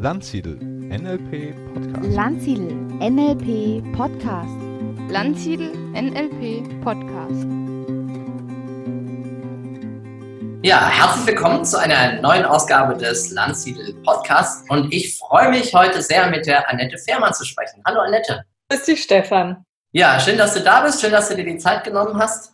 Landsiedel NLP Podcast. Landsiedel NLP Podcast. Landsiedel NLP Podcast. Ja, herzlich willkommen zu einer neuen Ausgabe des Landsiedel Podcasts und ich freue mich heute sehr mit der Annette Fehrmann zu sprechen. Hallo Annette. Grüß dich, Stefan. Ja, schön, dass du da bist, schön, dass du dir die Zeit genommen hast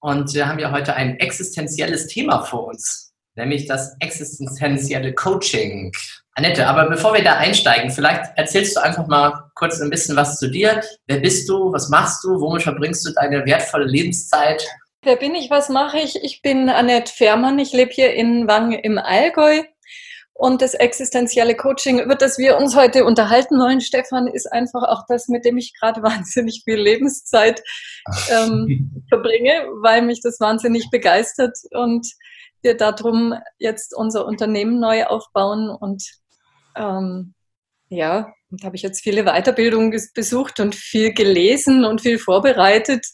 und wir haben ja heute ein existenzielles Thema vor uns, nämlich das existenzielle Coaching. Annette, aber bevor wir da einsteigen, vielleicht erzählst du einfach mal kurz ein bisschen was zu dir. Wer bist du? Was machst du? Womit verbringst du deine wertvolle Lebenszeit? Wer bin ich? Was mache ich? Ich bin Annette Fährmann. Ich lebe hier in Wang im Allgäu. Und das existenzielle Coaching, über das wir uns heute unterhalten wollen, Stefan, ist einfach auch das, mit dem ich gerade wahnsinnig viel Lebenszeit ähm, verbringe, weil mich das wahnsinnig begeistert und wir darum jetzt unser Unternehmen neu aufbauen und ähm, ja, und habe ich jetzt viele Weiterbildungen besucht und viel gelesen und viel vorbereitet.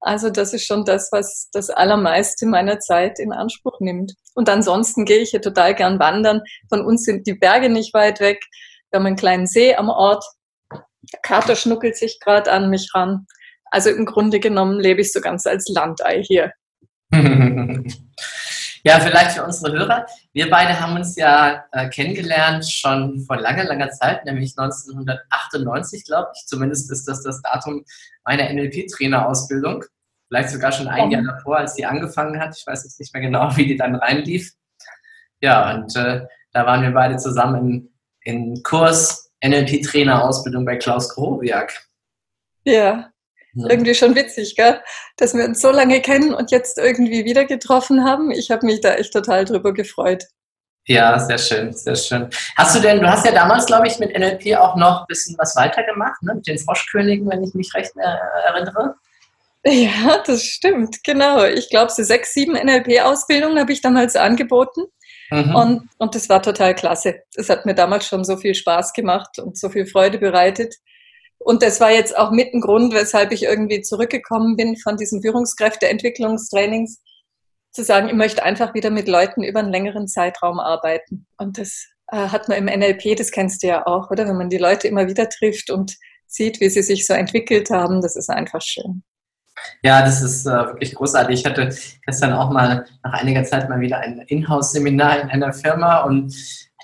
Also das ist schon das, was das allermeiste meiner Zeit in Anspruch nimmt. Und ansonsten gehe ich hier total gern wandern. Von uns sind die Berge nicht weit weg. Wir haben einen kleinen See am Ort. Der Kater schnuckelt sich gerade an mich ran. Also im Grunde genommen lebe ich so ganz als Landei hier. Ja, vielleicht für unsere Hörer. Wir beide haben uns ja äh, kennengelernt schon vor langer, langer Zeit, nämlich 1998, glaube ich. Zumindest ist das das Datum meiner NLP-Trainerausbildung. Vielleicht sogar schon ein Jahr davor, als die angefangen hat. Ich weiß jetzt nicht mehr genau, wie die dann reinlief. Ja, und äh, da waren wir beide zusammen in, in Kurs NLP-Trainerausbildung bei Klaus Grobiak. Ja, ja. Irgendwie schon witzig, gell? Dass wir uns so lange kennen und jetzt irgendwie wieder getroffen haben. Ich habe mich da echt total drüber gefreut. Ja, sehr schön, sehr schön. Hast du denn, du hast ja damals, glaube ich, mit NLP auch noch ein bisschen was weitergemacht, ne? mit den Froschkönigen, wenn ich mich recht erinnere. Ja, das stimmt, genau. Ich glaube, so sechs, sieben NLP-Ausbildungen habe ich damals angeboten. Mhm. Und, und das war total klasse. Es hat mir damals schon so viel Spaß gemacht und so viel Freude bereitet. Und das war jetzt auch mit ein Grund, weshalb ich irgendwie zurückgekommen bin von diesen Führungskräfteentwicklungstrainings, zu sagen, ich möchte einfach wieder mit Leuten über einen längeren Zeitraum arbeiten. Und das äh, hat man im NLP, das kennst du ja auch, oder? Wenn man die Leute immer wieder trifft und sieht, wie sie sich so entwickelt haben, das ist einfach schön. Ja, das ist äh, wirklich großartig. Ich hatte gestern auch mal nach einiger Zeit mal wieder ein Inhouse-Seminar in einer Firma und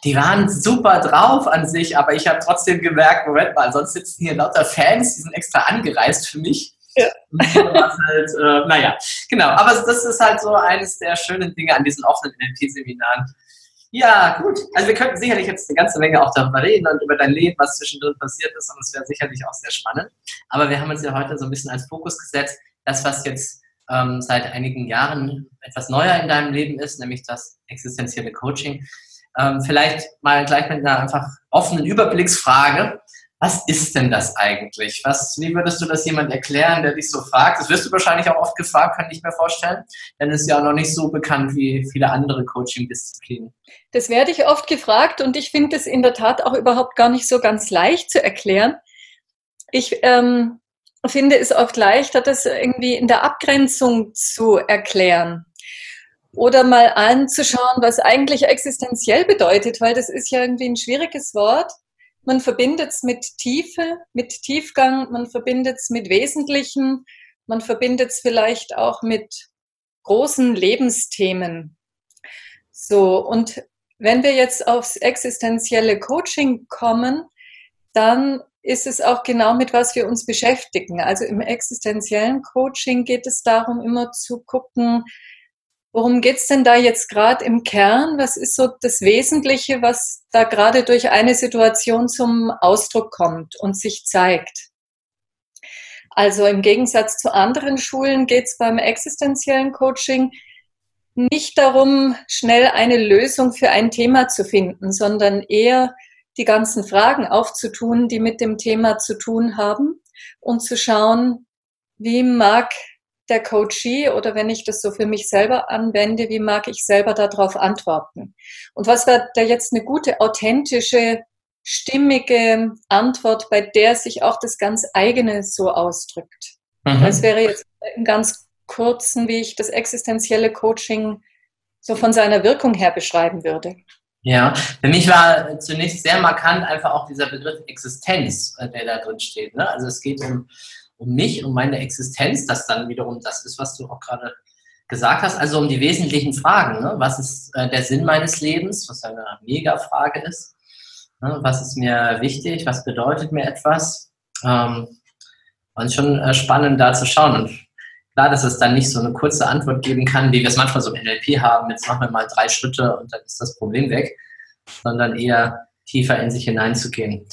die waren super drauf an sich, aber ich habe trotzdem gemerkt, Moment mal, sonst sitzen hier lauter Fans, die sind extra angereist für mich. Ja. halt, äh, naja, genau. Aber das ist halt so eines der schönen Dinge an diesen offenen NLP-Seminaren. Ja, gut. Also wir könnten sicherlich jetzt eine ganze Menge auch darüber reden und über dein Leben, was zwischendrin passiert ist. Und das wäre sicherlich auch sehr spannend. Aber wir haben uns ja heute so ein bisschen als Fokus gesetzt, das, was jetzt ähm, seit einigen Jahren etwas neuer in deinem Leben ist, nämlich das existenzielle Coaching. Ähm, vielleicht mal gleich mit einer einfach offenen Überblicksfrage. Was ist denn das eigentlich? Was, wie würdest du das jemand erklären, der dich so fragt? Das wirst du wahrscheinlich auch oft gefragt, kann ich mir vorstellen, denn es ist ja auch noch nicht so bekannt wie viele andere Coaching-Disziplinen. Das werde ich oft gefragt und ich finde es in der Tat auch überhaupt gar nicht so ganz leicht zu erklären. Ich ähm, finde es oft leichter, das irgendwie in der Abgrenzung zu erklären oder mal anzuschauen, was eigentlich existenziell bedeutet, weil das ist ja irgendwie ein schwieriges Wort. Man verbindet es mit Tiefe, mit Tiefgang, man verbindet es mit Wesentlichen, man verbindet es vielleicht auch mit großen Lebensthemen. So, und wenn wir jetzt aufs existenzielle Coaching kommen, dann ist es auch genau mit was wir uns beschäftigen. Also im existenziellen Coaching geht es darum, immer zu gucken, Worum geht's denn da jetzt gerade im Kern? Was ist so das Wesentliche, was da gerade durch eine Situation zum Ausdruck kommt und sich zeigt? Also im Gegensatz zu anderen Schulen geht's beim existenziellen Coaching nicht darum, schnell eine Lösung für ein Thema zu finden, sondern eher die ganzen Fragen aufzutun, die mit dem Thema zu tun haben und zu schauen, wie mag der Coachee oder wenn ich das so für mich selber anwende, wie mag ich selber darauf antworten? Und was wäre da jetzt eine gute, authentische, stimmige Antwort, bei der sich auch das ganz eigene so ausdrückt? Mhm. Das wäre jetzt im ganz kurzen, wie ich das existenzielle Coaching so von seiner Wirkung her beschreiben würde. Ja, für mich war zunächst sehr markant einfach auch dieser Begriff Existenz, äh, der da drin steht. Ne? Also es geht um, um mich, um meine Existenz, das dann wiederum das ist, was du auch gerade gesagt hast, also um die wesentlichen Fragen. Ne? Was ist äh, der Sinn meines Lebens, was eine Mega-Frage ist? Ne? Was ist mir wichtig? Was bedeutet mir etwas? Ähm, und schon äh, spannend da zu schauen. Und klar, dass es dann nicht so eine kurze Antwort geben kann, wie wir es manchmal so im NLP haben, jetzt machen wir mal drei Schritte und dann ist das Problem weg, sondern eher tiefer in sich hineinzugehen.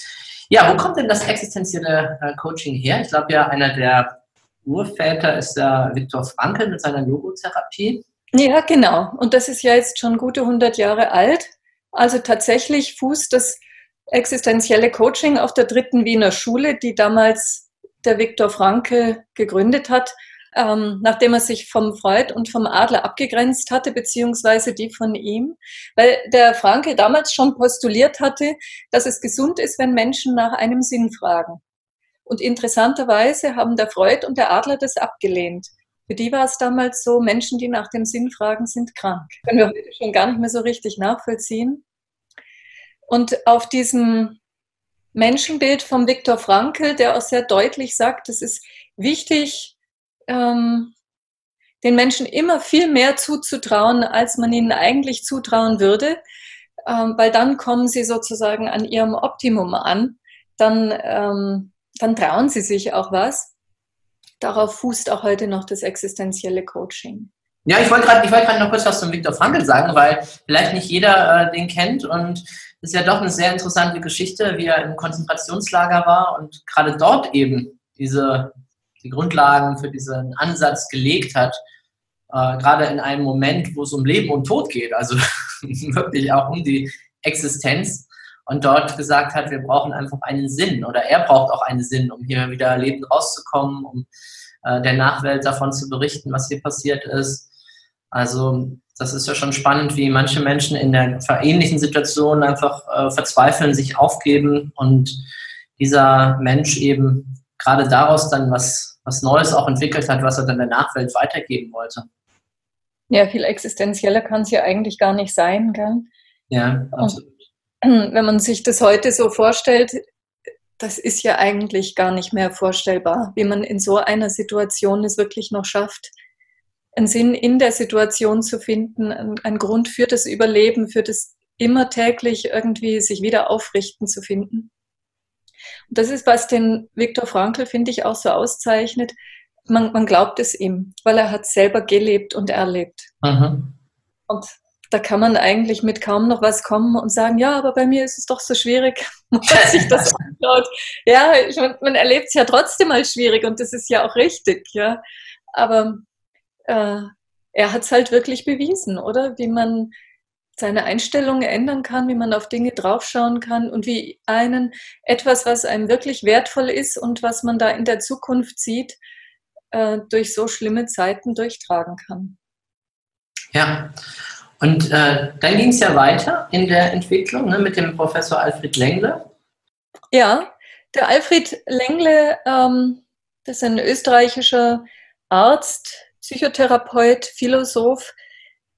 Ja, wo kommt denn das existenzielle äh, Coaching her? Ich glaube ja, einer der Urväter ist der Viktor Frankl mit seiner Logotherapie. Ja, genau. Und das ist ja jetzt schon gute 100 Jahre alt. Also tatsächlich fußt das existenzielle Coaching auf der dritten Wiener Schule, die damals der Viktor Frankl gegründet hat ähm, nachdem er sich vom Freud und vom Adler abgegrenzt hatte, beziehungsweise die von ihm, weil der Franke damals schon postuliert hatte, dass es gesund ist, wenn Menschen nach einem Sinn fragen. Und interessanterweise haben der Freud und der Adler das abgelehnt. Für die war es damals so, Menschen, die nach dem Sinn fragen, sind krank. Können wir heute schon gar nicht mehr so richtig nachvollziehen. Und auf diesem Menschenbild von Viktor Frankl, der auch sehr deutlich sagt, es ist wichtig, ähm, den Menschen immer viel mehr zuzutrauen, als man ihnen eigentlich zutrauen würde, ähm, weil dann kommen sie sozusagen an ihrem Optimum an, dann, ähm, dann trauen sie sich auch was. Darauf fußt auch heute noch das existenzielle Coaching. Ja, ich wollte gerade wollt noch kurz was zum Viktor Frankl sagen, weil vielleicht nicht jeder äh, den kennt und es ist ja doch eine sehr interessante Geschichte, wie er im Konzentrationslager war und gerade dort eben diese die Grundlagen für diesen Ansatz gelegt hat, äh, gerade in einem Moment, wo es um Leben und Tod geht, also wirklich auch um die Existenz und dort gesagt hat, wir brauchen einfach einen Sinn oder er braucht auch einen Sinn, um hier wieder lebend rauszukommen, um äh, der Nachwelt davon zu berichten, was hier passiert ist. Also das ist ja schon spannend, wie manche Menschen in der ähnlichen Situation einfach äh, verzweifeln, sich aufgeben und dieser Mensch eben gerade daraus dann was, was Neues auch entwickelt hat, was er dann der Nachwelt weitergeben wollte. Ja, viel existenzieller kann es ja eigentlich gar nicht sein, gell? Ja, absolut. Und wenn man sich das heute so vorstellt, das ist ja eigentlich gar nicht mehr vorstellbar, wie man in so einer Situation es wirklich noch schafft, einen Sinn in der Situation zu finden, einen Grund für das Überleben, für das immer täglich irgendwie sich wieder aufrichten zu finden. Das ist, was den Viktor Frankl, finde ich, auch so auszeichnet. Man, man glaubt es ihm, weil er hat selber gelebt und erlebt. Mhm. Und da kann man eigentlich mit kaum noch was kommen und sagen, ja, aber bei mir ist es doch so schwierig, man sich das anschaut. Ja, ich, man erlebt es ja trotzdem als schwierig und das ist ja auch richtig, ja. Aber äh, er hat es halt wirklich bewiesen, oder? Wie man seine Einstellung ändern kann, wie man auf Dinge draufschauen kann und wie einen etwas, was einem wirklich wertvoll ist und was man da in der Zukunft sieht, äh, durch so schlimme Zeiten durchtragen kann. Ja, und äh, dann ging es ja weiter in der Entwicklung ne, mit dem Professor Alfred Lengle. Ja, der Alfred Lengle, ähm, das ist ein österreichischer Arzt, Psychotherapeut, Philosoph,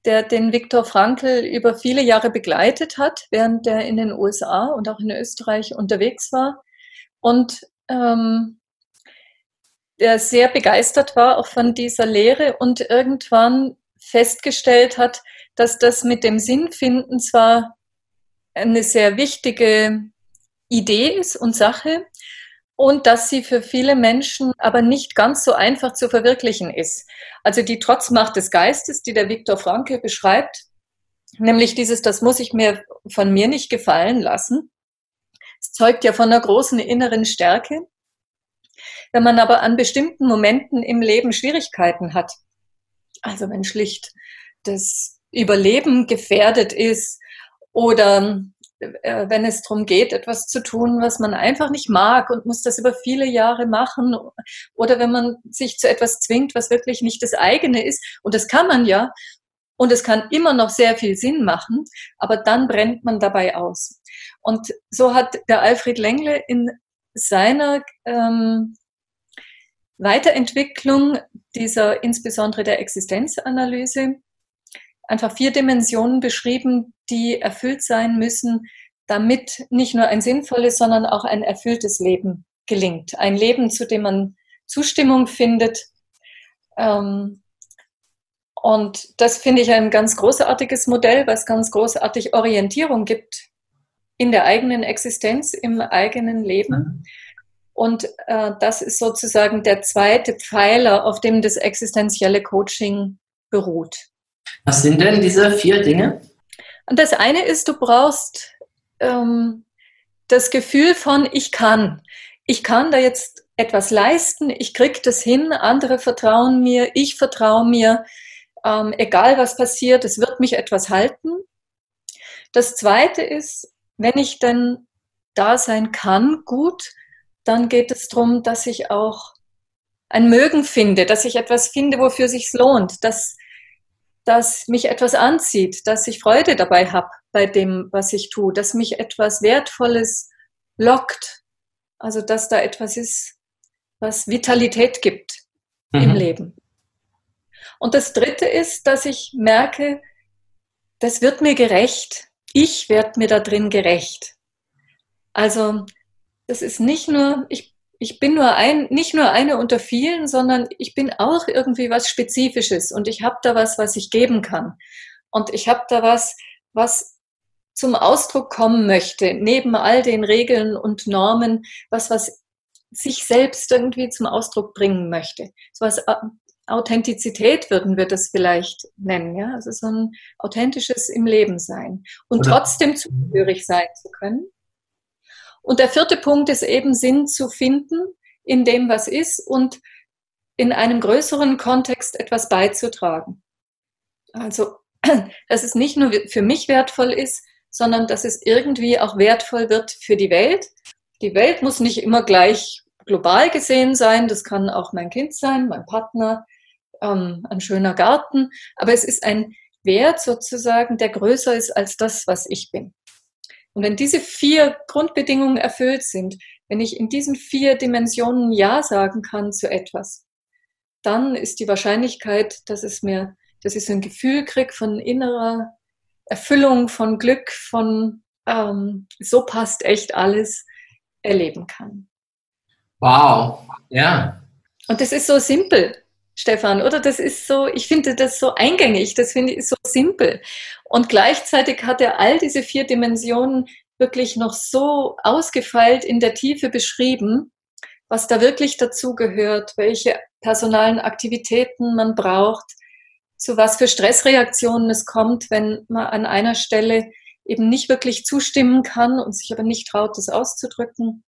der den Viktor Frankl über viele Jahre begleitet hat, während er in den USA und auch in Österreich unterwegs war. Und ähm, der sehr begeistert war auch von dieser Lehre und irgendwann festgestellt hat, dass das mit dem Sinnfinden zwar eine sehr wichtige Idee ist und Sache, und dass sie für viele Menschen aber nicht ganz so einfach zu verwirklichen ist. Also die Trotzmacht des Geistes, die der Viktor Frankl beschreibt, nämlich dieses, das muss ich mir von mir nicht gefallen lassen. Es zeugt ja von einer großen inneren Stärke. Wenn man aber an bestimmten Momenten im Leben Schwierigkeiten hat, also wenn schlicht das Überleben gefährdet ist oder wenn es darum geht, etwas zu tun, was man einfach nicht mag und muss das über viele Jahre machen. Oder wenn man sich zu etwas zwingt, was wirklich nicht das eigene ist. Und das kann man ja. Und es kann immer noch sehr viel Sinn machen, aber dann brennt man dabei aus. Und so hat der Alfred Lengle in seiner ähm, Weiterentwicklung dieser insbesondere der Existenzanalyse einfach vier Dimensionen beschrieben, die erfüllt sein müssen, damit nicht nur ein sinnvolles, sondern auch ein erfülltes Leben gelingt. Ein Leben, zu dem man Zustimmung findet. Ähm, und das finde ich ein ganz großartiges Modell, was ganz großartig Orientierung gibt in der eigenen Existenz, im eigenen Leben. Mhm. Und äh, das ist sozusagen der zweite Pfeiler, auf dem das existenzielle Coaching beruht. Was sind denn diese vier Dinge? Und das eine ist, du brauchst ähm, das Gefühl von, ich kann. Ich kann da jetzt etwas leisten, ich kriege das hin, andere vertrauen mir, ich vertraue mir, ähm, egal was passiert, es wird mich etwas halten. Das zweite ist, wenn ich dann da sein kann, gut, dann geht es darum, dass ich auch ein Mögen finde, dass ich etwas finde, wofür sich lohnt, dass dass mich etwas anzieht, dass ich Freude dabei habe bei dem, was ich tue, dass mich etwas Wertvolles lockt. Also dass da etwas ist, was Vitalität gibt mhm. im Leben. Und das Dritte ist, dass ich merke, das wird mir gerecht. Ich werde mir da drin gerecht. Also das ist nicht nur, ich ich bin nur ein, nicht nur eine unter vielen, sondern ich bin auch irgendwie was Spezifisches und ich habe da was, was ich geben kann. Und ich habe da was, was zum Ausdruck kommen möchte, neben all den Regeln und Normen, was, was sich selbst irgendwie zum Ausdruck bringen möchte. So was äh, Authentizität würden wir das vielleicht nennen, ja, also so ein authentisches im Leben sein und Oder trotzdem zugehörig sein zu können. Und der vierte Punkt ist eben Sinn zu finden in dem, was ist und in einem größeren Kontext etwas beizutragen. Also, dass es nicht nur für mich wertvoll ist, sondern dass es irgendwie auch wertvoll wird für die Welt. Die Welt muss nicht immer gleich global gesehen sein. Das kann auch mein Kind sein, mein Partner, ähm, ein schöner Garten. Aber es ist ein Wert sozusagen, der größer ist als das, was ich bin. Und wenn diese vier Grundbedingungen erfüllt sind, wenn ich in diesen vier Dimensionen Ja sagen kann zu etwas, dann ist die Wahrscheinlichkeit, dass es mir, dass ich so ein Gefühl kriege von innerer Erfüllung, von Glück, von ähm, so passt echt alles, erleben kann. Wow, ja. Und das ist so simpel. Stefan, oder? Das ist so, ich finde das so eingängig, das finde ich so simpel. Und gleichzeitig hat er all diese vier Dimensionen wirklich noch so ausgefeilt in der Tiefe beschrieben, was da wirklich dazu gehört, welche personalen Aktivitäten man braucht, zu was für Stressreaktionen es kommt, wenn man an einer Stelle eben nicht wirklich zustimmen kann und sich aber nicht traut, das auszudrücken,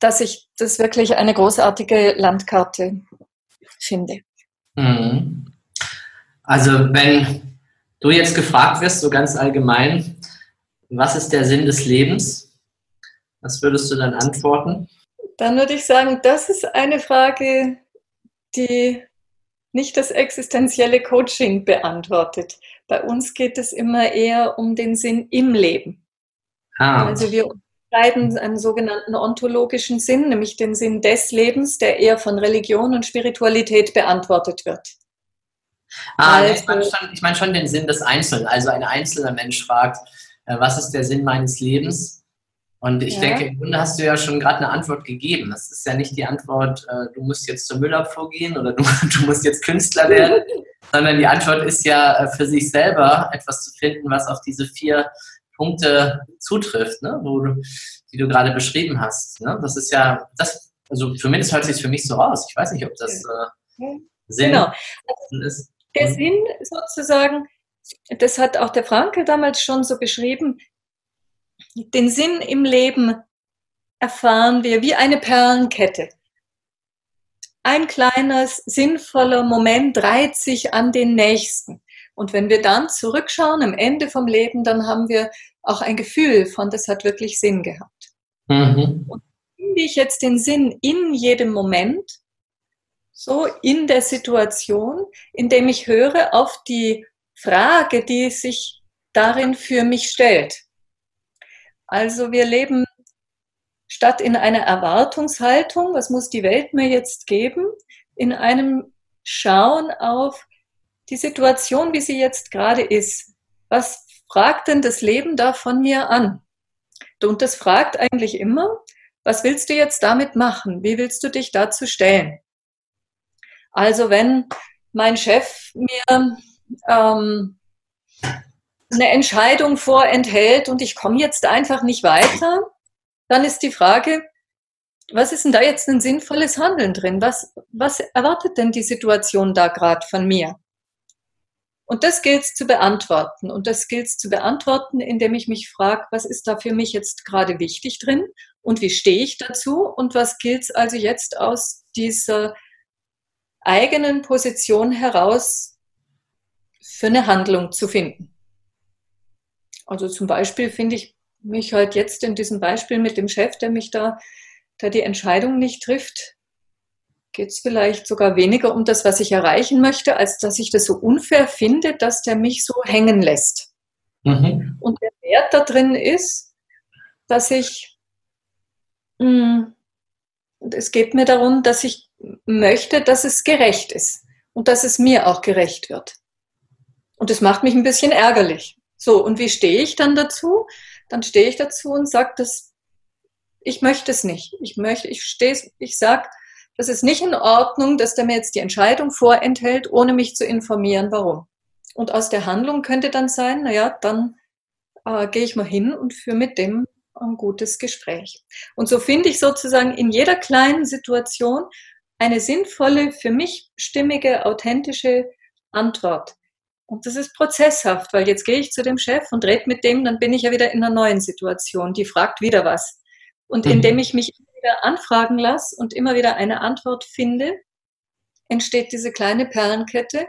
dass ich das wirklich eine großartige Landkarte finde. Mhm. Also wenn du jetzt gefragt wirst, so ganz allgemein, was ist der Sinn des Lebens? Was würdest du dann antworten? Dann würde ich sagen, das ist eine Frage, die nicht das existenzielle Coaching beantwortet. Bei uns geht es immer eher um den Sinn im Leben. Ah. Also wir unterscheiden einen sogenannten ontologischen Sinn, nämlich den Sinn des Lebens, der eher von Religion und Spiritualität beantwortet wird. Ah, also, ich meine schon, ich mein schon den Sinn des Einzelnen. Also ein einzelner Mensch fragt, äh, was ist der Sinn meines Lebens? Und ich ja. denke, im Grunde hast du ja schon gerade eine Antwort gegeben. Das ist ja nicht die Antwort, äh, du musst jetzt zur Müllabfuhr gehen oder du, du musst jetzt Künstler werden, sondern die Antwort ist ja äh, für sich selber etwas zu finden, was auf diese vier Punkte zutrifft, ne? Wo du, die du gerade beschrieben hast. Ne? Das ist ja, das, also zumindest hört sich für mich so aus. Ich weiß nicht, ob das äh, Sinn genau. ist. Der. Sinn sozusagen, das hat auch der Franke damals schon so beschrieben, den Sinn im Leben erfahren wir wie eine Perlenkette. Ein kleines, sinnvoller Moment reiht sich an den nächsten. Und wenn wir dann zurückschauen am Ende vom Leben, dann haben wir auch ein Gefühl von, das hat wirklich Sinn gehabt. Mhm. Und finde ich jetzt den Sinn in jedem Moment, so in der Situation, indem ich höre auf die Frage, die sich darin für mich stellt. Also wir leben statt in einer Erwartungshaltung, was muss die Welt mir jetzt geben, in einem Schauen auf, die Situation, wie sie jetzt gerade ist, was fragt denn das Leben da von mir an? Und das fragt eigentlich immer, was willst du jetzt damit machen? Wie willst du dich dazu stellen? Also wenn mein Chef mir ähm, eine Entscheidung vorenthält und ich komme jetzt einfach nicht weiter, dann ist die Frage, was ist denn da jetzt ein sinnvolles Handeln drin? Was, was erwartet denn die Situation da gerade von mir? Und das gilt es zu beantworten. Und das gilt es zu beantworten, indem ich mich frage, was ist da für mich jetzt gerade wichtig drin und wie stehe ich dazu und was gilt es also jetzt aus dieser eigenen Position heraus für eine Handlung zu finden. Also zum Beispiel finde ich mich halt jetzt in diesem Beispiel mit dem Chef, der mich da, der die Entscheidung nicht trifft, geht es vielleicht sogar weniger um das, was ich erreichen möchte, als dass ich das so unfair finde, dass der mich so hängen lässt. Mhm. Und der Wert da drin ist, dass ich, mh, hm, es geht mir darum, dass ich möchte, dass es gerecht ist und dass es mir auch gerecht wird. Und das macht mich ein bisschen ärgerlich. So, und wie stehe ich dann dazu? Dann stehe ich dazu und sage, dass ich möchte es nicht. Ich möchte, ich stehe, ich sage, das ist nicht in Ordnung, dass der mir jetzt die Entscheidung vorenthält, ohne mich zu informieren, warum. Und aus der Handlung könnte dann sein, naja, dann äh, gehe ich mal hin und führe mit dem ein gutes Gespräch. Und so finde ich sozusagen in jeder kleinen Situation eine sinnvolle, für mich stimmige, authentische Antwort. Und das ist prozesshaft, weil jetzt gehe ich zu dem Chef und rede mit dem, dann bin ich ja wieder in einer neuen Situation. Die fragt wieder was. Und mhm. indem ich mich wieder anfragen lasse und immer wieder eine Antwort finde, entsteht diese kleine Perlenkette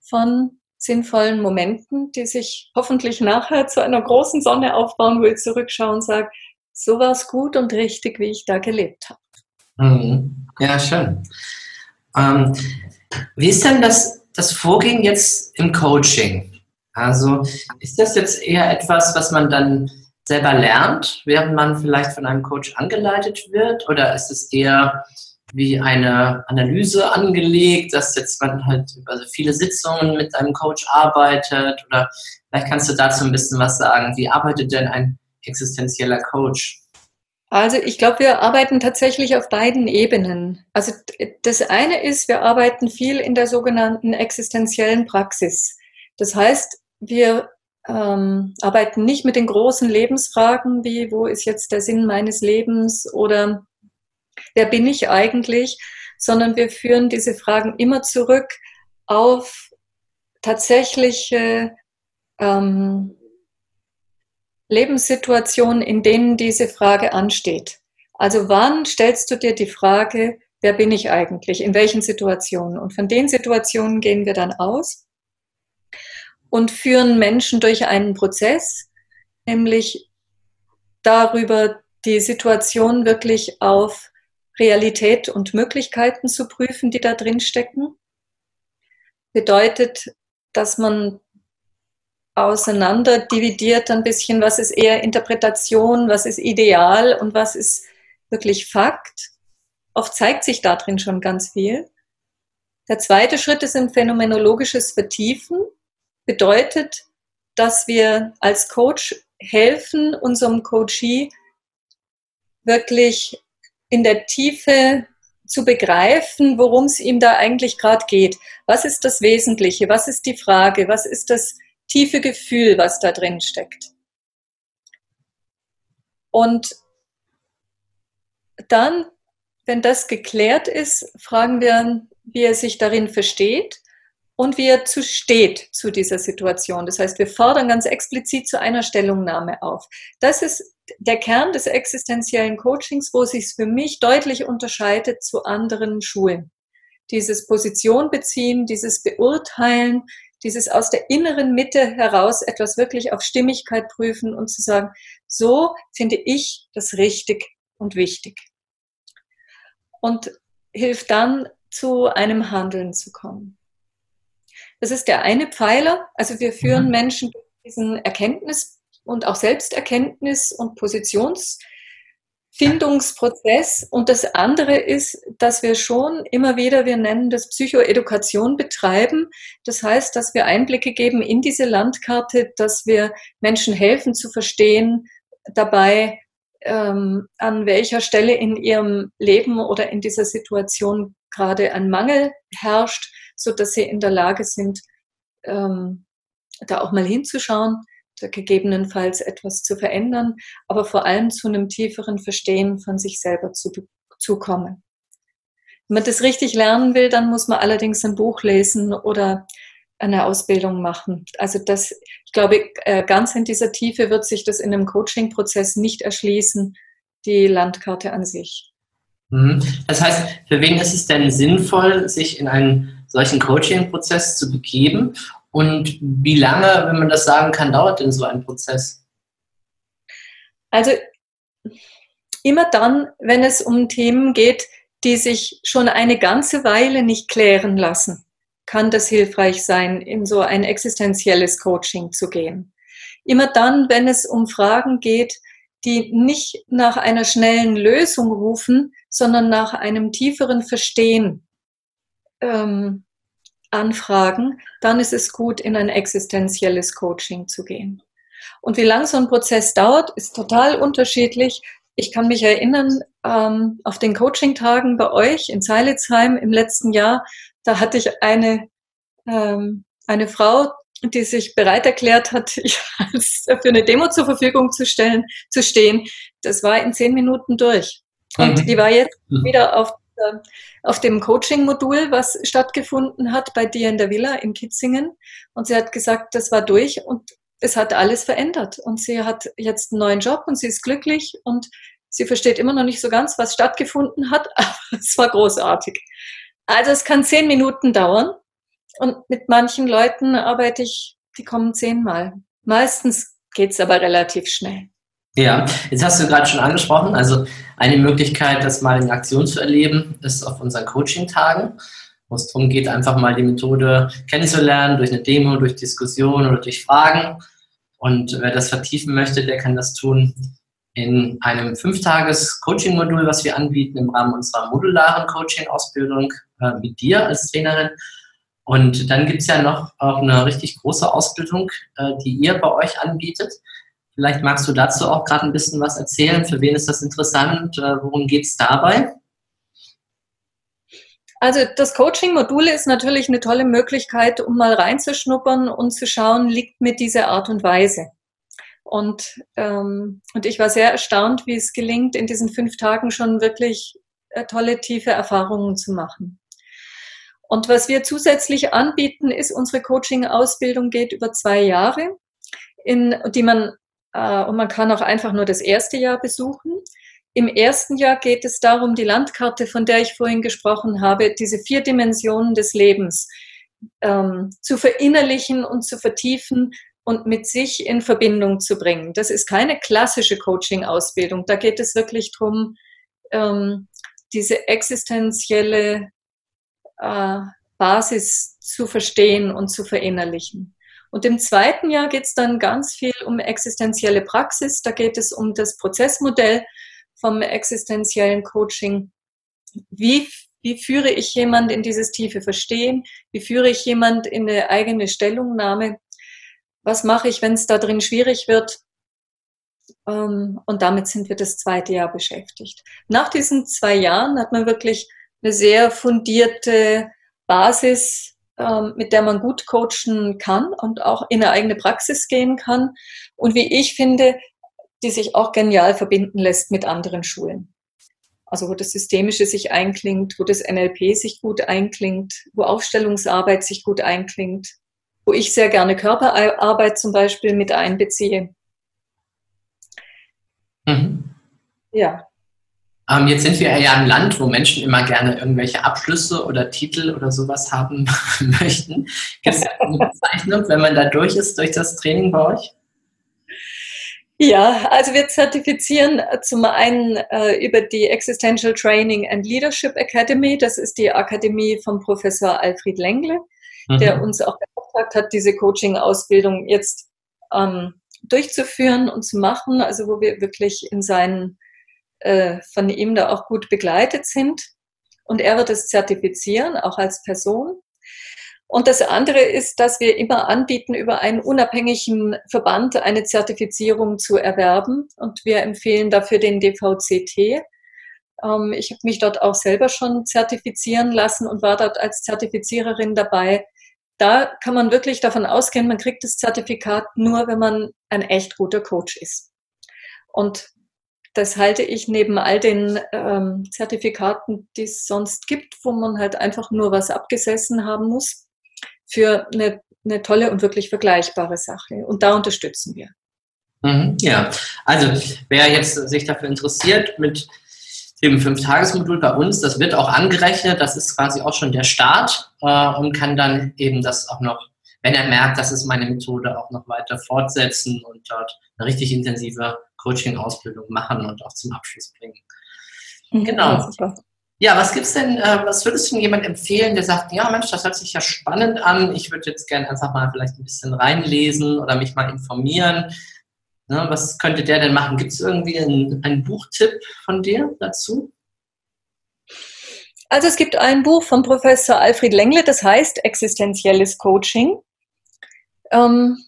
von sinnvollen Momenten, die sich hoffentlich nachher zu einer großen Sonne aufbauen, wo ich zurückschaue und sage, so war es gut und richtig, wie ich da gelebt habe. Mhm. Ja, schön. Ähm, wie ist denn das das Vorgehen jetzt im Coaching? Also ist das jetzt eher etwas, was man dann selber lernt, während man vielleicht von einem Coach angeleitet wird? Oder ist es eher wie eine Analyse angelegt, dass jetzt man halt über viele Sitzungen mit einem Coach arbeitet? Oder vielleicht kannst du dazu ein bisschen was sagen. Wie arbeitet denn ein existenzieller Coach? Also ich glaube, wir arbeiten tatsächlich auf beiden Ebenen. Also das eine ist, wir arbeiten viel in der sogenannten existenziellen Praxis. Das heißt, wir ähm, arbeiten nicht mit den großen Lebensfragen wie, wo ist jetzt der Sinn meines Lebens oder wer bin ich eigentlich, sondern wir führen diese Fragen immer zurück auf tatsächliche ähm, Lebenssituationen, in denen diese Frage ansteht. Also wann stellst du dir die Frage, wer bin ich eigentlich, in welchen Situationen? Und von den Situationen gehen wir dann aus und führen Menschen durch einen Prozess, nämlich darüber, die Situation wirklich auf Realität und Möglichkeiten zu prüfen, die da drin stecken. Bedeutet, dass man auseinander dividiert ein bisschen, was ist eher Interpretation, was ist ideal und was ist wirklich Fakt. Oft zeigt sich da drin schon ganz viel. Der zweite Schritt ist ein phänomenologisches Vertiefen. Bedeutet, dass wir als Coach helfen, unserem Coachee wirklich in der Tiefe zu begreifen, worum es ihm da eigentlich gerade geht. Was ist das Wesentliche? Was ist die Frage? Was ist das tiefe Gefühl, was da drin steckt. Und dann, wenn das geklärt ist, fragen wir, wie er sich darin versteht und wie er zu steht zu dieser Situation. Das heißt, wir fordern ganz explizit zu einer Stellungnahme auf. Das ist der Kern des existenziellen Coachings, wo sich für mich deutlich unterscheidet zu anderen Schulen. Dieses Position beziehen, dieses Beurteilen, dieses aus der inneren Mitte heraus etwas wirklich auf Stimmigkeit prüfen und zu sagen, so finde ich das richtig und wichtig. Und hilft dann zu einem Handeln zu kommen. Das ist der eine Pfeiler. Also wir führen mhm. Menschen durch diesen Erkenntnis und auch Selbsterkenntnis und Positionsprozess Findungsprozess. Und das andere ist, dass wir schon immer wieder, wir nennen das Psychoedukation betreiben. Das heißt, dass wir Einblicke geben in diese Landkarte, dass wir Menschen helfen zu verstehen dabei, ähm, an welcher Stelle in ihrem Leben oder in dieser Situation gerade ein Mangel herrscht, so dass sie in der Lage sind, ähm, da auch mal hinzuschauen gegebenenfalls etwas zu verändern, aber vor allem zu einem tieferen Verstehen von sich selber zu, zu kommen. Wenn man das richtig lernen will, dann muss man allerdings ein Buch lesen oder eine Ausbildung machen. Also das, ich glaube, äh, ganz in dieser Tiefe wird sich das in einem Coaching-Prozess nicht erschließen, die Landkarte an sich. Mhm. Das heißt, für wen ist es denn sinnvoll, sich in einen solchen Coaching-Prozess zu begeben? Und wie lange, wenn man das sagen kann, dauert denn so ein Prozess? Also immer dann, wenn es um Themen geht, die sich schon eine ganze Weile nicht klären lassen, kann das hilfreich sein, in so ein existenzielles Coaching zu gehen. Immer dann, wenn es um Fragen geht, die nicht nach einer schnellen Lösung rufen, sondern nach einem tieferen Verstehen ähm, anfragen, dann ist es gut, in ein existenzielles Coaching zu gehen. Und wie lang so ein Prozess dauert, ist total unterschiedlich. Ich kann mich erinnern, ähm, auf den Coaching-Tagen bei euch in Zeilitzheim im letzten Jahr, da hatte ich eine, ähm, eine Frau, die sich bereit erklärt hat, für eine Demo zur Verfügung zu stellen, zu stehen. Das war in zehn Minuten durch. Und mhm. die war jetzt mhm. wieder auf auf dem Coaching-Modul, was stattgefunden hat bei dir in der Villa in Kitzingen. Und sie hat gesagt, das war durch und es hat alles verändert. Und sie hat jetzt einen neuen Job und sie ist glücklich und sie versteht immer noch nicht so ganz, was stattgefunden hat, aber es war großartig. Also es kann zehn Minuten dauern und mit manchen Leuten arbeite ich, die kommen zehnmal. Meistens geht es aber relativ schnell. Ja, jetzt hast du gerade schon angesprochen, also eine Möglichkeit, das mal in Aktion zu erleben, ist auf unseren Coaching-Tagen, wo es darum geht, einfach mal die Methode kennenzulernen, durch eine Demo, durch Diskussion oder durch Fragen. Und wer das vertiefen möchte, der kann das tun in einem Fünftages-Coaching-Modul, was wir anbieten im Rahmen unserer modularen Coaching-Ausbildung äh, mit dir als Trainerin. Und dann gibt es ja noch auch eine richtig große Ausbildung, äh, die ihr bei euch anbietet. Vielleicht magst du dazu auch gerade ein bisschen was erzählen. Für wen ist das interessant? Äh, worum geht es dabei? Also das Coaching-Modul ist natürlich eine tolle Möglichkeit, um mal reinzuschnuppern und zu schauen, liegt mir diese Art und Weise. Und, ähm, und ich war sehr erstaunt, wie es gelingt, in diesen fünf Tagen schon wirklich äh, tolle, tiefe Erfahrungen zu machen. Und was wir zusätzlich anbieten, ist unsere Coaching-Ausbildung geht über zwei Jahre, in, die man äh, und man kann auch einfach nur das erste Jahr besuchen. Im ersten Jahr geht es darum, die Landkarte, von der ich vorhin gesprochen habe, diese vier Dimensionen des Lebens ähm, zu verinnerlichen und zu vertiefen und mit sich in Verbindung zu bringen. Das ist keine klassische Coaching-Ausbildung. Da geht es wirklich darum, ähm, diese existenzielle äh, Basis zu verstehen und zu verinnerlichen. Und im zweiten Jahr geht es dann ganz viel um existenzielle Praxis. Da geht es um das Prozessmodell vom existenziellen Coaching. Wie, wie führe ich jemand in dieses tiefe Verstehen? Wie führe ich jemand in eine eigene Stellungnahme? Was mache ich, wenn es da drin schwierig wird? Ähm, und damit sind wir das zweite Jahr beschäftigt. Nach diesen zwei Jahren hat man wirklich eine sehr fundierte Basis ähm, mit der man gut coachen kann und auch in eine eigene Praxis gehen kann. Und wie ich finde, die sich auch genial verbinden lässt mit anderen Schulen. Also wo das Systemische sich einklingt, wo das NLP sich gut einklingt, wo Aufstellungsarbeit sich gut einklingt, wo ich sehr gerne Körperarbeit zum Beispiel mit einbeziehe. Mhm. Ja. Ähm, jetzt sind wir ja ein Land, wo Menschen immer gerne irgendwelche Abschlüsse oder Titel oder sowas haben möchten. Gibt es eine Bezeichnung, wenn man da durch ist, durch das Training bei euch? Ja, also wir zertifizieren zum einen äh, über die Existential Training and Leadership Academy. Das ist die Akademie von Professor Alfred Lengle, mhm. der uns auch beauftragt hat, diese Coaching-Ausbildung jetzt ähm, durchzuführen und zu machen. Also wo wir wirklich in seinen äh, von ihm da auch gut begleitet sind. Und er wird es zertifizieren, auch als Person. Und das andere ist, dass wir immer anbieten, über einen unabhängigen Verband eine Zertifizierung zu erwerben. Und wir empfehlen dafür den DVCT. Ähm, ich habe mich dort auch selber schon zertifizieren lassen und war dort als Zertifiziererin dabei. Da kann man wirklich davon ausgehen, man kriegt das Zertifikat nur, wenn man ein echt guter Coach ist. Und das halte ich neben all den ähm, Zertifikaten, die es sonst gibt, wo man halt einfach nur was abgesessen haben muss, für eine, eine tolle und wirklich vergleichbare Sache. Und da unterstützen wir. Mhm, ja, also wer jetzt sich dafür interessiert, mit dem Fünf-Tages-Modul bei uns, das wird auch angerechnet, das ist quasi auch schon der Start äh, und kann dann eben das auch noch, wenn er merkt, das ist meine Methode, auch noch weiter fortsetzen und dort eine richtig intensive Coaching-Ausbildung machen und auch zum Abschluss bringen. Mhm, genau. Ja, was gibt's denn, äh, was würdest du jemand empfehlen, der sagt, ja Mensch, das hört sich ja spannend an, ich würde jetzt gerne einfach mal vielleicht ein bisschen reinlesen oder mich mal informieren. Ne, was könnte der denn machen? Gibt es irgendwie einen, einen Buchtipp von dir dazu? Also es gibt ein Buch von Professor Alfred Lengle, das heißt Existenzielles Coaching. Ähm,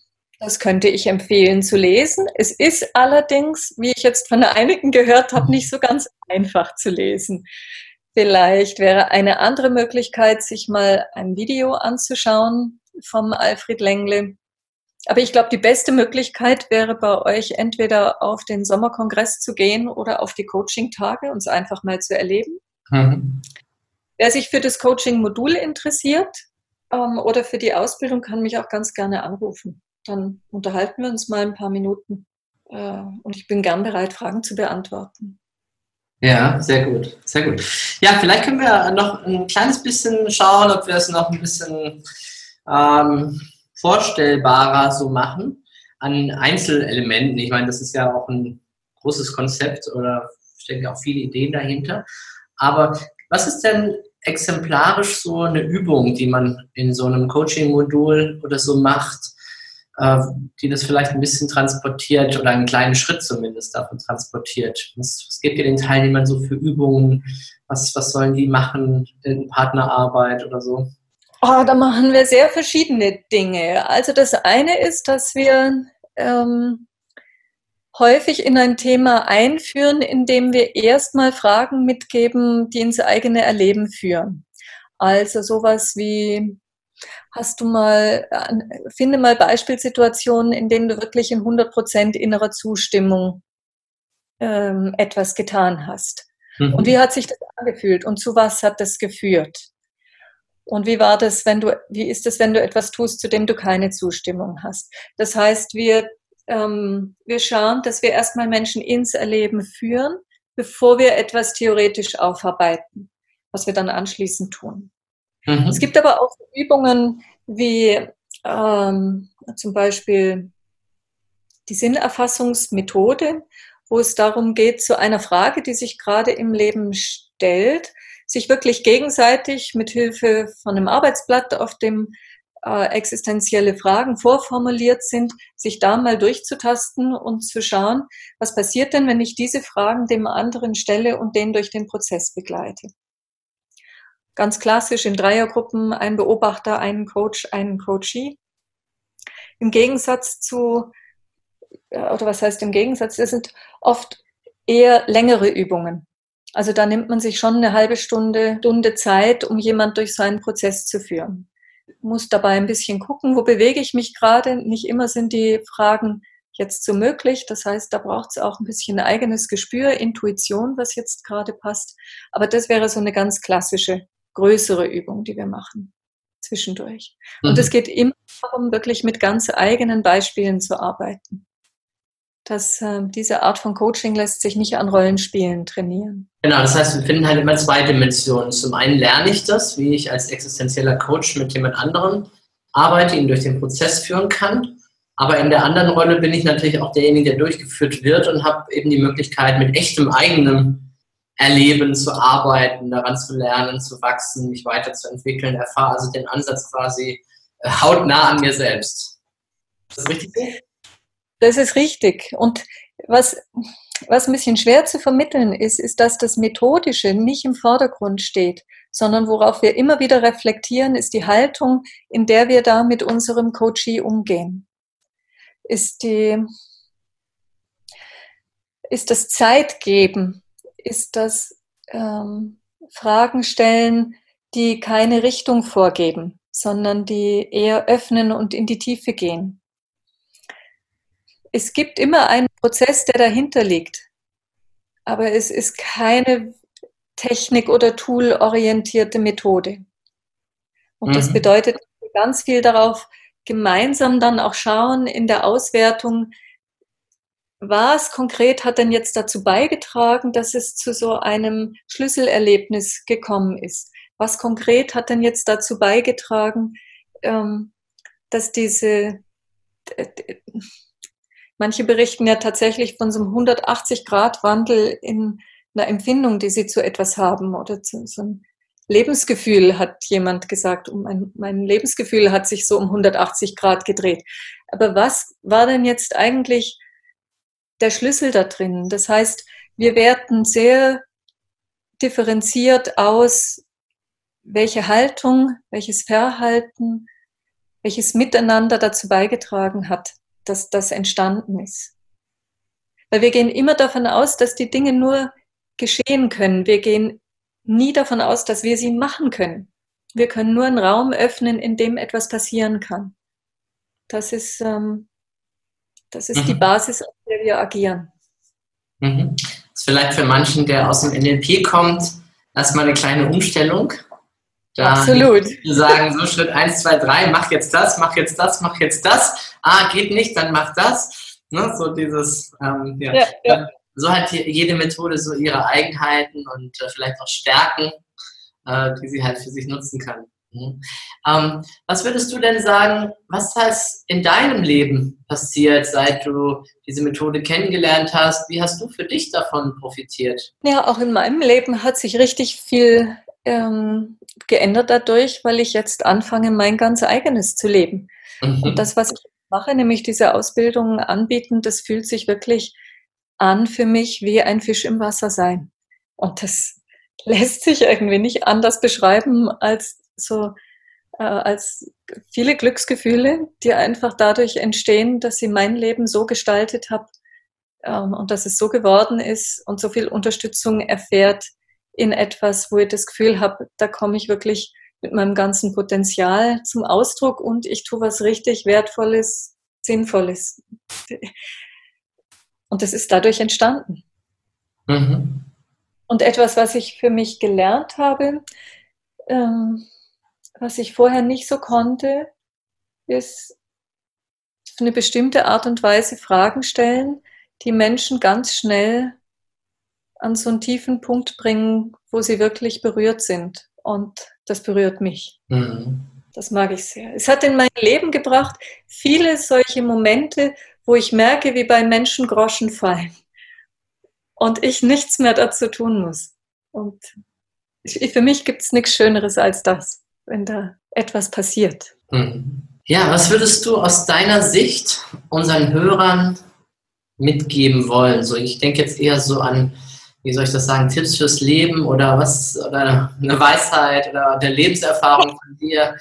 das könnte ich empfehlen zu lesen. Es ist allerdings, wie ich jetzt von einigen gehört habe, nicht so ganz einfach zu lesen. Vielleicht wäre eine andere Möglichkeit, sich mal ein Video anzuschauen vom Alfred Lengle. Aber ich glaube, die beste Möglichkeit wäre bei euch entweder auf den Sommerkongress zu gehen oder auf die Coaching-Tage und es einfach mal zu erleben. Mhm. Wer sich für das Coaching-Modul interessiert ähm, oder für die Ausbildung, kann mich auch ganz gerne anrufen dann unterhalten wir uns mal ein paar Minuten. Äh, und ich bin gern bereit, Fragen zu beantworten. Ja, sehr gut, sehr gut. Ja, vielleicht können wir noch ein kleines bisschen schauen, ob wir es noch ein bisschen ähm, vorstellbarer so machen an Einzelelementen. Ich meine, das ist ja auch ein großes Konzept oder stecken ja auch viele Ideen dahinter. Aber was ist denn exemplarisch so eine Übung, die man in so einem Coaching-Modul oder so macht, äh, die das vielleicht ein bisschen transportiert oder einen kleinen Schritt zumindest davon transportiert. Was, was gebt ihr den Teilnehmern so für Übungen? Was, was sollen die machen in Partnerarbeit oder so? Oh, da machen wir sehr verschiedene Dinge. Also das eine ist, dass wir ähm, häufig in ein Thema einführen, indem wir erstmal Fragen mitgeben, die ins eigene Erleben führen. Also sowas wie, Hast du mal, finde mal Beispielsituationen, in denen du wirklich in 100% innerer Zustimmung ähm, etwas getan hast. Mhm. Und wie hat sich das angefühlt und zu was hat das geführt? Und wie war das, wenn du, wie ist es, wenn du etwas tust, zu dem du keine Zustimmung hast? Das heißt, wir, ähm, wir schauen, dass wir erstmal Menschen ins Erleben führen, bevor wir etwas theoretisch aufarbeiten, was wir dann anschließend tun. Mhm. Es gibt aber auch Übungen wie ähm, zum Beispiel die Sinnerfassungsmethode, wo es darum geht, zu einer Frage, die sich gerade im Leben stellt, sich wirklich gegenseitig mit Hilfe von einem Arbeitsblatt, auf dem äh, existenzielle Fragen vorformuliert sind, sich da mal durchzutasten und zu schauen, was passiert denn, wenn ich diese Fragen dem anderen stelle und den durch den Prozess begleite ganz klassisch in Dreiergruppen, ein Beobachter, einen Coach, einen Coachee. Im Gegensatz zu, oder was heißt im Gegensatz, das sind oft eher längere Übungen. Also da nimmt man sich schon eine halbe Stunde, Stunde Zeit, um jemand durch seinen Prozess zu führen. Muss dabei ein bisschen gucken, wo bewege ich mich gerade. Nicht immer sind die Fragen jetzt so möglich. Das heißt, da braucht es auch ein bisschen eigenes Gespür, Intuition, was jetzt gerade passt. Aber das wäre so eine ganz klassische größere Übung, die wir machen zwischendurch. Mhm. Und es geht immer darum, wirklich mit ganz eigenen Beispielen zu arbeiten. Das, äh, diese Art von Coaching lässt sich nicht an Rollenspielen trainieren. Genau, das heißt, wir finden halt immer zwei Dimensionen. Zum einen lerne ich das, wie ich als existenzieller Coach mit jemand anderem arbeite, ihn durch den Prozess führen kann. Aber in der anderen Rolle bin ich natürlich auch derjenige, der durchgeführt wird und habe eben die Möglichkeit, mit echtem eigenem erleben, zu arbeiten, daran zu lernen, zu wachsen, mich weiterzuentwickeln, erfahre also den Ansatz quasi äh, hautnah an mir selbst. Ist das richtig? Das ist richtig. Und was, was ein bisschen schwer zu vermitteln ist, ist, dass das Methodische nicht im Vordergrund steht, sondern worauf wir immer wieder reflektieren, ist die Haltung, in der wir da mit unserem Coachee umgehen. Ist die, ist das Zeitgeben, ist das ähm, Fragen stellen, die keine Richtung vorgeben, sondern die eher öffnen und in die Tiefe gehen. Es gibt immer einen Prozess, der dahinter liegt, aber es ist keine Technik- oder Tool-orientierte Methode. Und mhm. das bedeutet ganz viel darauf, gemeinsam dann auch schauen in der Auswertung, was konkret hat denn jetzt dazu beigetragen, dass es zu so einem Schlüsselerlebnis gekommen ist? Was konkret hat denn jetzt dazu beigetragen, ähm, dass diese, manche berichten ja tatsächlich von so einem 180-Grad-Wandel in einer Empfindung, die sie zu etwas haben oder zu so einem Lebensgefühl, hat jemand gesagt. Mein, mein Lebensgefühl hat sich so um 180 Grad gedreht. Aber was war denn jetzt eigentlich der Schlüssel da drin? Das heißt, wir werten sehr differenziert aus, welche Haltung, welches Verhalten, welches Miteinander dazu beigetragen hat, dass das entstanden ist. Weil wir gehen immer davon aus, dass die Dinge nur geschehen können. Wir gehen nie davon aus, dass wir sie machen können. Wir können nur einen Raum öffnen, in dem etwas passieren kann. Das ist, ähm, das ist mhm. die Basis, auf der wir agieren. Mhm. Das ist vielleicht für manchen, der aus dem NLP kommt, erstmal eine kleine Umstellung. Da Absolut. Wir sagen so Schritt 1, 2, 3, mach jetzt das, mach jetzt das, mach jetzt das. Ah, geht nicht, dann mach das. Ne? So dieses, ähm, ja. Ja, ja so hat jede Methode so ihre Eigenheiten und äh, vielleicht auch Stärken, äh, die sie halt für sich nutzen kann. Mhm. Ähm, was würdest du denn sagen, was ist in deinem Leben passiert, seit du diese Methode kennengelernt hast? Wie hast du für dich davon profitiert? Ja, auch in meinem Leben hat sich richtig viel ähm, geändert dadurch, weil ich jetzt anfange, mein ganz eigenes zu leben. Mhm. Und das, was ich mache, nämlich diese Ausbildung anbieten, das fühlt sich wirklich an für mich wie ein Fisch im Wasser sein. Und das lässt sich irgendwie nicht anders beschreiben als so, äh, als viele Glücksgefühle, die einfach dadurch entstehen, dass sie mein Leben so gestaltet habe ähm, und dass es so geworden ist und so viel Unterstützung erfährt in etwas, wo ich das Gefühl habe, da komme ich wirklich mit meinem ganzen Potenzial zum Ausdruck und ich tue was richtig Wertvolles, Sinnvolles. Und das ist dadurch entstanden. Mhm. Und etwas, was ich für mich gelernt habe, ähm, was ich vorher nicht so konnte, ist auf eine bestimmte Art und Weise Fragen stellen, die Menschen ganz schnell an so einen tiefen Punkt bringen, wo sie wirklich berührt sind. Und das berührt mich. Mhm. Das mag ich sehr. Es hat in mein Leben gebracht viele solche Momente, wo ich merke, wie bei Menschen Groschen fallen und ich nichts mehr dazu tun muss. Und für mich gibt es nichts Schöneres als das, wenn da etwas passiert. Mhm. Ja, was würdest du aus deiner Sicht unseren Hörern mitgeben wollen? So, ich denke jetzt eher so an, wie soll ich das sagen, Tipps fürs Leben oder was, oder eine Weisheit oder eine Lebenserfahrung von dir.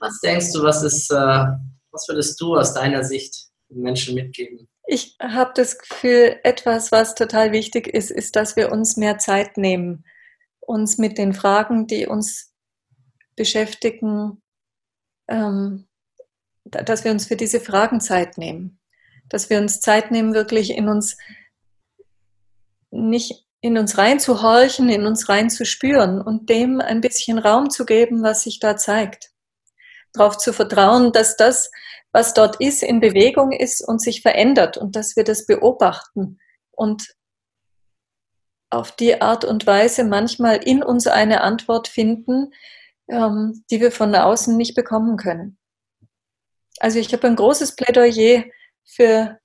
Was denkst du, was ist, äh, was würdest du aus deiner Sicht Menschen mitgeben? Ich habe das Gefühl, etwas, was total wichtig ist, ist, dass wir uns mehr Zeit nehmen, uns mit den Fragen, die uns beschäftigen, ähm, dass wir uns für diese Fragen Zeit nehmen, dass wir uns Zeit nehmen, wirklich in uns nicht in uns reinzuhorchen, in uns reinzuspüren und dem ein bisschen Raum zu geben, was sich da zeigt. Darauf zu vertrauen, dass das, was dort ist, in Bewegung ist und sich verändert und dass wir das beobachten und auf die Art und Weise manchmal in uns eine Antwort finden, ähm, die wir von außen nicht bekommen können. Also ich habe ein großes Plädoyer für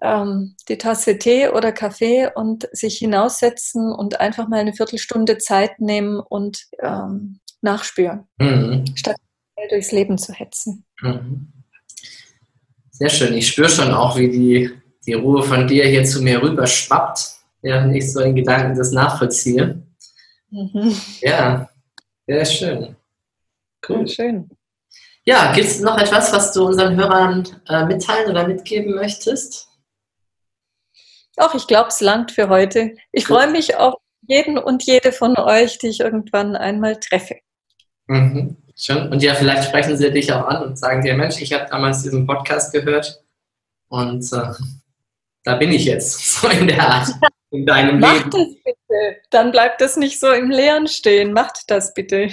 ähm, die Tasse Tee oder Kaffee und sich hinaussetzen und einfach mal eine Viertelstunde Zeit nehmen und ähm, nachspüren, mhm. statt durchs Leben zu hetzen. Mhm. Sehr schön. Ich spüre schon auch, wie die die Ruhe von dir hier zu mir rüber schwappt, während ich so in Gedanken das nachvollziehe. Mhm. Ja, sehr schön. Cool. Schön. Ja, gibt es noch etwas, was du unseren Hörern äh, mitteilen oder mitgeben möchtest? Auch ich glaube, es langt für heute. Ich freue mich auf jeden und jede von euch, die ich irgendwann einmal treffe. Mhm. Schon. Und ja, vielleicht sprechen sie dich auch an und sagen dir, Mensch, ich habe damals diesen Podcast gehört und äh, da bin ich jetzt, so in der Art, in deinem Macht Leben. das bitte. Dann bleibt das nicht so im Leeren stehen. Macht das bitte.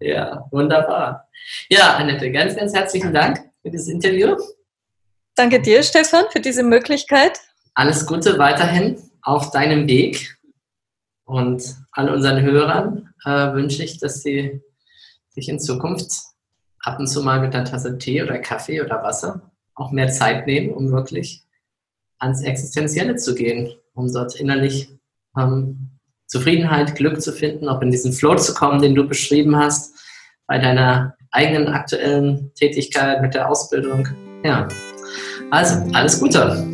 Ja, wunderbar. Ja, Annette, ganz, ganz herzlichen Dank für dieses Interview. Danke dir, Stefan, für diese Möglichkeit. Alles Gute weiterhin auf deinem Weg. Und all unseren Hörern äh, wünsche ich, dass sie sich in Zukunft ab und zu mal mit einer Tasse Tee oder Kaffee oder Wasser auch mehr Zeit nehmen, um wirklich ans Existenzielle zu gehen, um dort innerlich ähm, Zufriedenheit, Glück zu finden, auch in diesen Flow zu kommen, den du beschrieben hast, bei deiner eigenen aktuellen Tätigkeit mit der Ausbildung. Ja, also alles Gute.